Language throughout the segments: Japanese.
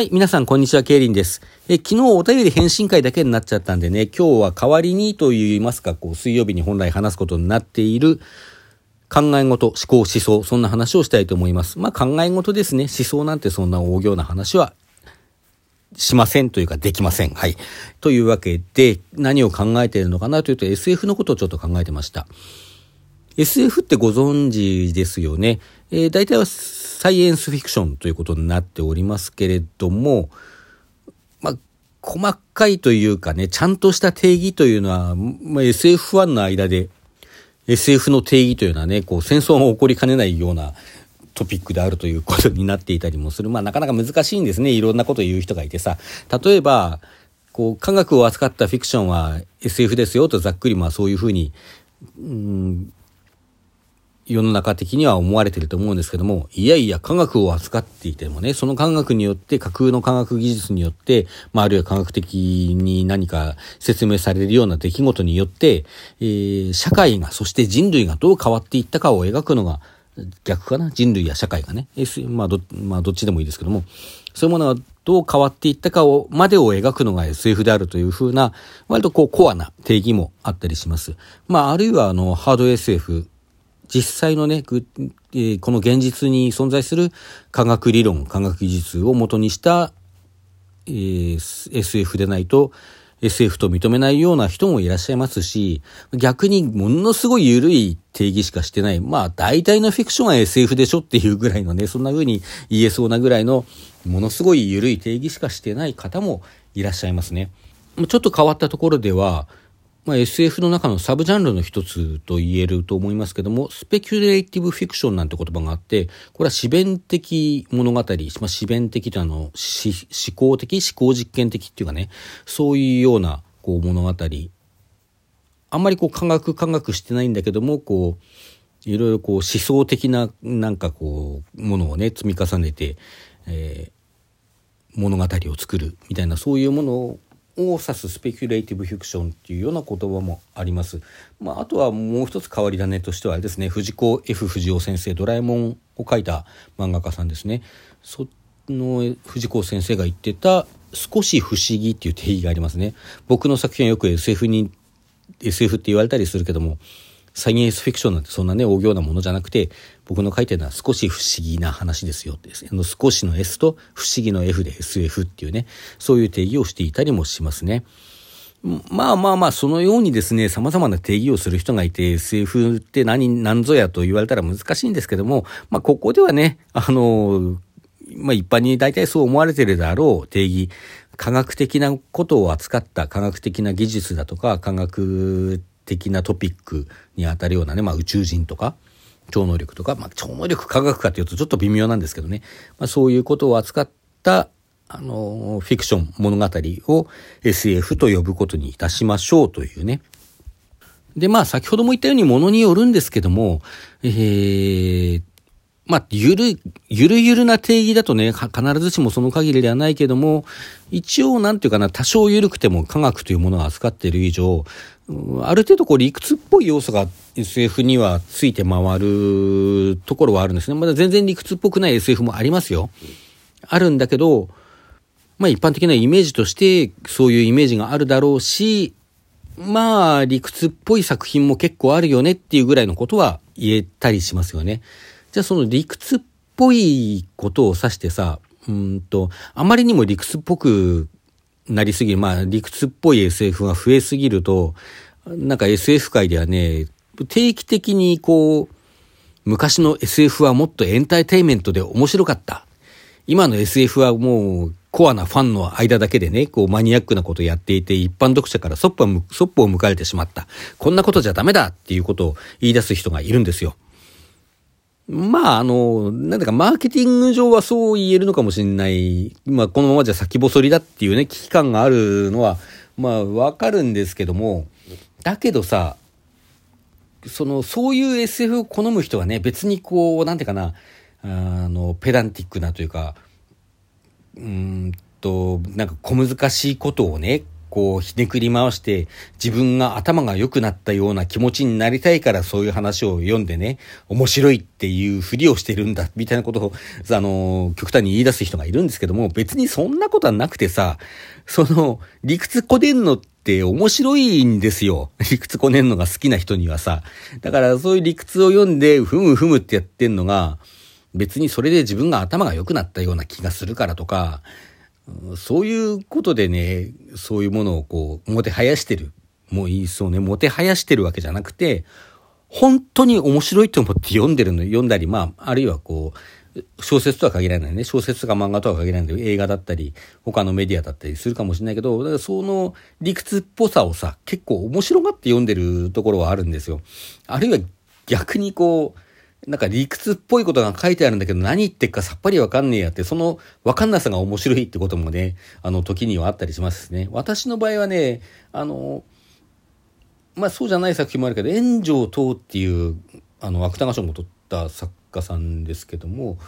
はい、皆さん、こんにちは、ケイリンです。え、昨日お便り返信会だけになっちゃったんでね、今日は代わりにと言いますか、こう、水曜日に本来話すことになっている考え事、思考、思想、そんな話をしたいと思います。まあ、考え事ですね。思想なんてそんな大行な話はしませんというかできません。はい。というわけで、何を考えているのかなというと SF のことをちょっと考えてました。SF ってご存知ですよね。えー、大体はサイエンスフィクションということになっておりますけれども、まあ、細かいというかね、ちゃんとした定義というのは、まあ、SF ファンの間で、SF の定義というのはね、こう戦争が起こりかねないようなトピックであるということになっていたりもする。まあなかなか難しいんですね。いろんなことを言う人がいてさ。例えば、こう科学を扱ったフィクションは SF ですよとざっくりまあそういうふうに、うん、世の中的には思われてると思うんですけども、いやいや科学を扱っていてもね、その科学によって、架空の科学技術によって、まあ、あるいは科学的に何か説明されるような出来事によって、えー、社会が、そして人類がどう変わっていったかを描くのが、逆かな？人類や社会がね。まあど、まあどっちでもいいですけども、そういうものがどう変わっていったかを、までを描くのが SF であるというふうな、割とこうコアな定義もあったりします。まああるいはあの、ハード SF、実際のね、この現実に存在する科学理論、科学技術を元にした、えー、SF でないと SF と認めないような人もいらっしゃいますし、逆にものすごい緩い定義しかしてない。まあ大体のフィクションは SF でしょっていうぐらいのね、そんな風に言えそうなぐらいのものすごい緩い定義しかしてない方もいらっしゃいますね。ちょっと変わったところでは、まあ、SF の中のサブジャンルの一つと言えると思いますけども、スペキュレイティブフィクションなんて言葉があって、これは詩弁的物語、まあ、詩弁的というのは、思考的、思考実験的っていうかね、そういうようなこう物語。あんまりこう科学科学してないんだけども、こう、いろいろこう思想的ななんかこう、ものをね、積み重ねて、えー、物語を作るみたいな、そういうものをを指すスペキュレイティブフィクションっていうような言葉もあります。まあ、あとはもう一つ変わり種としてはあれですね、藤子 F 不二雄先生、ドラえもんを書いた漫画家さんですね。その藤子先生が言ってた少し不思議っていう定義がありますね。僕の作品はよく SF に、SF って言われたりするけども、サイエンスフィクションなんてそんなね、大行なものじゃなくて、僕の書いてるのは少し不思議な話ですよってですね。少しの S と不思議の F で SF っていうね、そういう定義をしていたりもしますね。まあまあまあ、そのようにですね、様々な定義をする人がいて、SF って何、何ぞやと言われたら難しいんですけども、まあここではね、あの、まあ一般に大体そう思われてるであろう定義、科学的なことを扱った科学的な技術だとか、科学的なトピックにあたるようなね、まあ宇宙人とか、超能力とか、まあ超能力科学かというとちょっと微妙なんですけどね、まあそういうことを扱った、あの、フィクション、物語を SF と呼ぶことにいたしましょうというね。で、まあ先ほども言ったようにものによるんですけども、えー、まあ、ゆる、ゆるゆるな定義だとね、必ずしもその限りではないけども、一応なんていうかな、多少緩くても科学というものを扱っている以上、ある程度こう理屈っぽい要素が SF にはついて回るところはあるんですね。まだ全然理屈っぽくない SF もありますよ。あるんだけど、まあ一般的なイメージとしてそういうイメージがあるだろうし、まあ理屈っぽい作品も結構あるよねっていうぐらいのことは言えたりしますよね。じゃあその理屈っぽいことを指してさ、うんと、あまりにも理屈っぽくなりすぎる、まあ理屈っぽい SF が増えすぎると、なんか SF 界ではね、定期的にこう、昔の SF はもっとエンターテイメントで面白かった。今の SF はもうコアなファンの間だけでね、こうマニアックなことをやっていて、一般読者からそっぽそっぽを向かれてしまった。こんなことじゃダメだっていうことを言い出す人がいるんですよ。まあ、あの、なんだか、マーケティング上はそう言えるのかもしれない。まあ、このままじゃ先細りだっていうね、危機感があるのは、まあ、わかるんですけども、だけどさ、その、そういう SF を好む人はね、別にこう、なんていうかな、あの、ペダンティックなというか、うんと、なんか小難しいことをね、こうひねくり回して自分が頭が良くなったような気持ちになりたいからそういう話を読んでね、面白いっていうふりをしてるんだみたいなことを、あの、極端に言い出す人がいるんですけども、別にそんなことはなくてさ、その理屈こでんのって面白いんですよ。理屈こねんのが好きな人にはさ。だからそういう理屈を読んで、ふむふむってやってんのが、別にそれで自分が頭が良くなったような気がするからとか、そういうことでね、そういうものをこう、もてはやしてる。もういいそうね、もてはやしてるわけじゃなくて、本当に面白いと思って読んでるの、読んだり、まあ、あるいはこう、小説とは限らないね。小説とか漫画とは限らないけど、映画だったり、他のメディアだったりするかもしれないけど、だからその理屈っぽさをさ、結構面白がって読んでるところはあるんですよ。あるいは逆にこう、なんか理屈っぽいことが書いてあるんだけど何言ってっかさっぱりわかんねえやって、そのわかんなさが面白いってこともね、あの時にはあったりしますね。私の場合はね、あの、まあそうじゃない作品もあるけど、炎上等っていう、あの、芥川賞も取った作家さんですけども、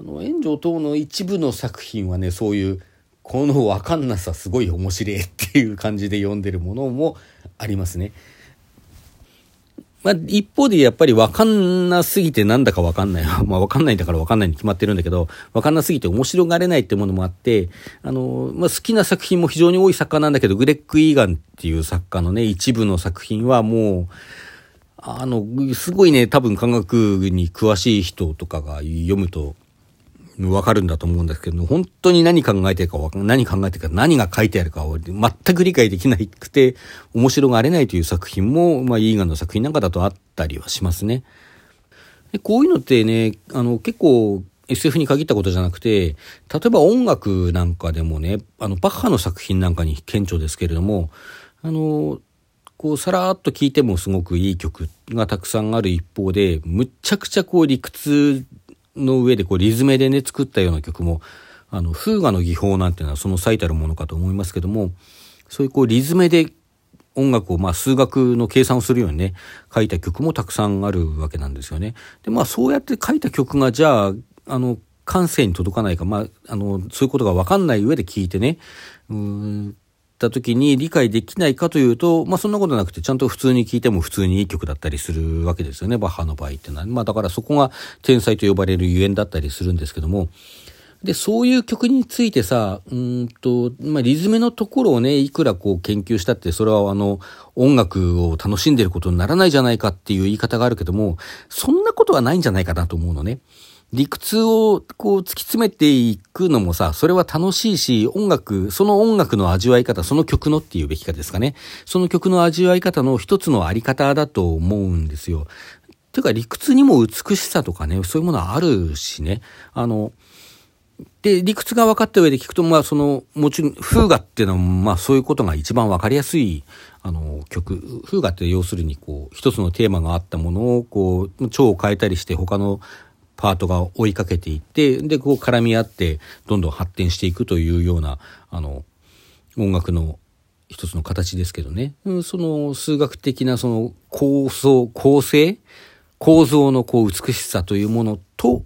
あの、炎上等の一部の作品はね、そういう、このわかんなさすごい面白いっていう感じで読んでるものもありますね。まあ、一方でやっぱりわかんなすぎてなんだかわかんない。まあ、わかんないんだからわかんないに決まってるんだけど、わかんなすぎて面白がれないってものもあって、あの、まあ、好きな作品も非常に多い作家なんだけど、グレッグ・イーガンっていう作家のね、一部の作品はもう、あの、すごいね、多分科学に詳しい人とかが読むと、わかるんだと思うんですけど、本当に何考えてるか何考えてるか、何が書いてあるかを全く理解できなくて、面白がれないという作品も、まあ、イーガンの作品なんかだとあったりはしますね。でこういうのってね、あの、結構、SF に限ったことじゃなくて、例えば音楽なんかでもね、あの、バッハの作品なんかに顕著ですけれども、あの、こう、さらっと聴いてもすごくいい曲がたくさんある一方で、むっちゃくちゃこう理屈の上でこうリズムでね作ったような曲もあのフーガの技法なんていうのはその最たるものかと思いますけどもそういうこうリズムで音楽をまあ数学の計算をするようにね書いた曲もたくさんあるわけなんですよね。でまあそうやって書いた曲がじゃああの感性に届かないか、まあ、あのそういうことが分かんない上で聞いてねうんた時に理解できないかというと、まあそんなことなくて、ちゃんと普通に聴いても普通にいい曲だったりするわけですよね、バッハの場合っていうのは。まあだからそこが天才と呼ばれるゆえんだったりするんですけども、で、そういう曲についてさ、うんと、まあ、リズムのところをね、いくらこう研究したって、それはあの、音楽を楽しんでることにならないじゃないかっていう言い方があるけども、そんなことはないんじゃないかなと思うのね。理屈をこう突き詰めていくのもさ、それは楽しいし、音楽、その音楽の味わい方、その曲のっていうべきかですかね。その曲の味わい方の一つのあり方だと思うんですよ。ていうか理屈にも美しさとかね、そういうものはあるしね。あの、で、理屈が分かった上で聞くと、まあ、その、もちろん、風雅っていうのは、まあ、そういうことが一番分かりやすい、あの、曲。風雅って要するに、こう、一つのテーマがあったものを、こう、蝶を変えたりして、他のパートが追いかけていって、で、こう絡み合って、どんどん発展していくというような、あの、音楽の一つの形ですけどね。その数学的なその構想、構成、構造のこう美しさというものと、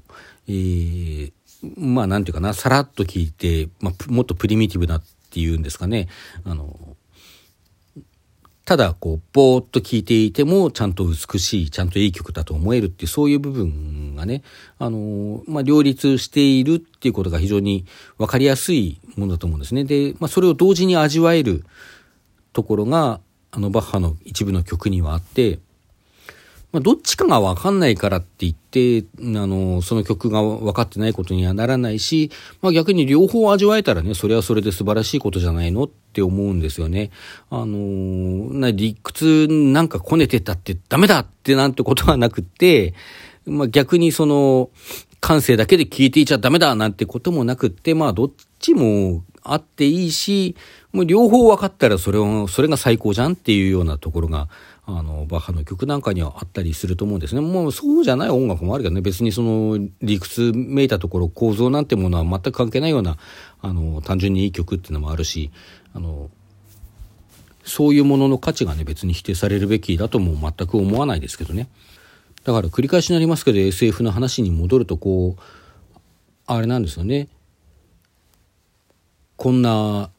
えー、まあなんていうかな、さらっと聞いて、まあ、もっとプリミティブなっていうんですかね。あの、ただこうぼーっと聴いていてもちゃんと美しいちゃんといい曲だと思えるっていうそういう部分がねあのまあ両立しているっていうことが非常に分かりやすいものだと思うんですねで、まあ、それを同時に味わえるところがあのバッハの一部の曲にはあってまあ、どっちかがわかんないからって言って、あの、その曲が分かってないことにはならないし、まあ、逆に両方味わえたらね、それはそれで素晴らしいことじゃないのって思うんですよね。あの、な理屈なんかこねてたってダメだってなんてことはなくって、まあ、逆にその、感性だけで聞いていちゃダメだなんてこともなくって、まあ、どっちもあっていいし、もう両方分かったらそれを、それが最高じゃんっていうようなところが、あの、バッハの曲なんかにはあったりすると思うんですね。もうそうじゃない音楽もあるけどね、別にその理屈めいたところ、構造なんてものは全く関係ないような、あの、単純にいい曲っていうのもあるし、あの、そういうものの価値がね、別に否定されるべきだとも全く思わないですけどね。だから繰り返しになりますけど、SF の話に戻ると、こう、あれなんですよね。こんな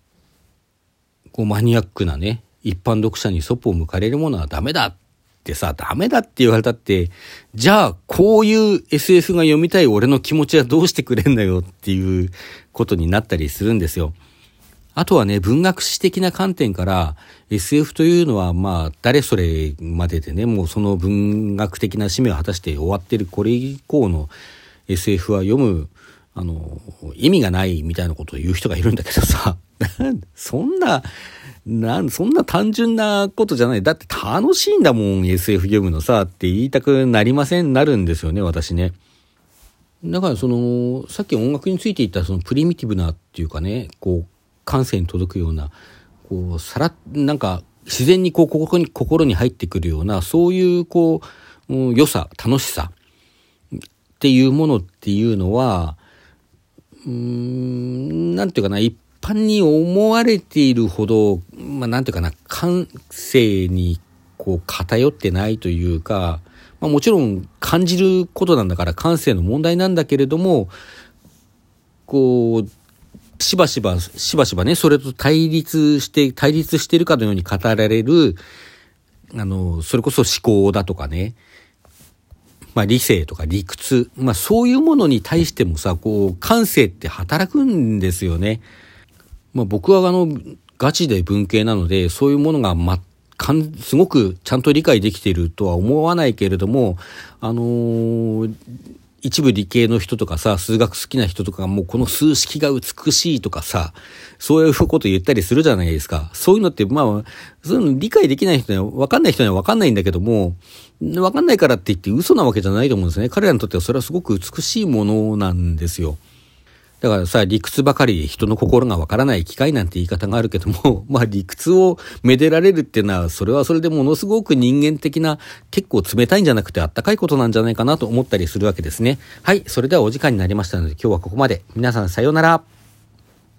こうマニアックなね、一般読者にそっぽを向かれるものはダメだってさ、ダメだって言われたって、じゃあ、こういう SF が読みたい俺の気持ちはどうしてくれんだよっていうことになったりするんですよ。あとはね、文学史的な観点から SF というのはまあ誰それまででね、もうその文学的な使命を果たして終わってるこれ以降の SF は読む、あの、意味がないみたいなことを言う人がいるんだけどさ、そんな、なん、そんな単純なことじゃない。だって楽しいんだもん、SF 読むのさ、って言いたくなりません、なるんですよね、私ね。だからその、さっき音楽について言ったそのプリミティブなっていうかね、こう、感性に届くような、こう、さら、なんか、自然にこう、ここに、心に入ってくるような、そういう、こう、うん、良さ、楽しさっていうものっていうのは、うーん、なんていうかな、一般に思われているほど、まあ、ていうかな、感性にこう偏ってないというか、まあ、もちろん感じることなんだから感性の問題なんだけれども、こう、しばしば、しばしばね、それと対立して、対立しているかのように語られる、あの、それこそ思考だとかね、まあ理性とか理屈、まあそういうものに対してもさ、こう、感性って働くんですよね。まあ僕はあの、ガチで文系なので、そういうものがま、かん、すごくちゃんと理解できているとは思わないけれども、あのー、一部理系の人とかさ、数学好きな人とかもうこの数式が美しいとかさ、そういうこと言ったりするじゃないですか。そういうのって、まあ、そういうの理解できない人には、わかんない人にはわかんないんだけども、わかんないからって言って嘘なわけじゃないと思うんですね。彼らにとってはそれはすごく美しいものなんですよ。だからさ、理屈ばかり人の心がわからない機会なんて言い方があるけども、まあ理屈をめでられるっていうのは、それはそれでものすごく人間的な、結構冷たいんじゃなくてあったかいことなんじゃないかなと思ったりするわけですね。はい、それではお時間になりましたので今日はここまで。皆さんさようなら。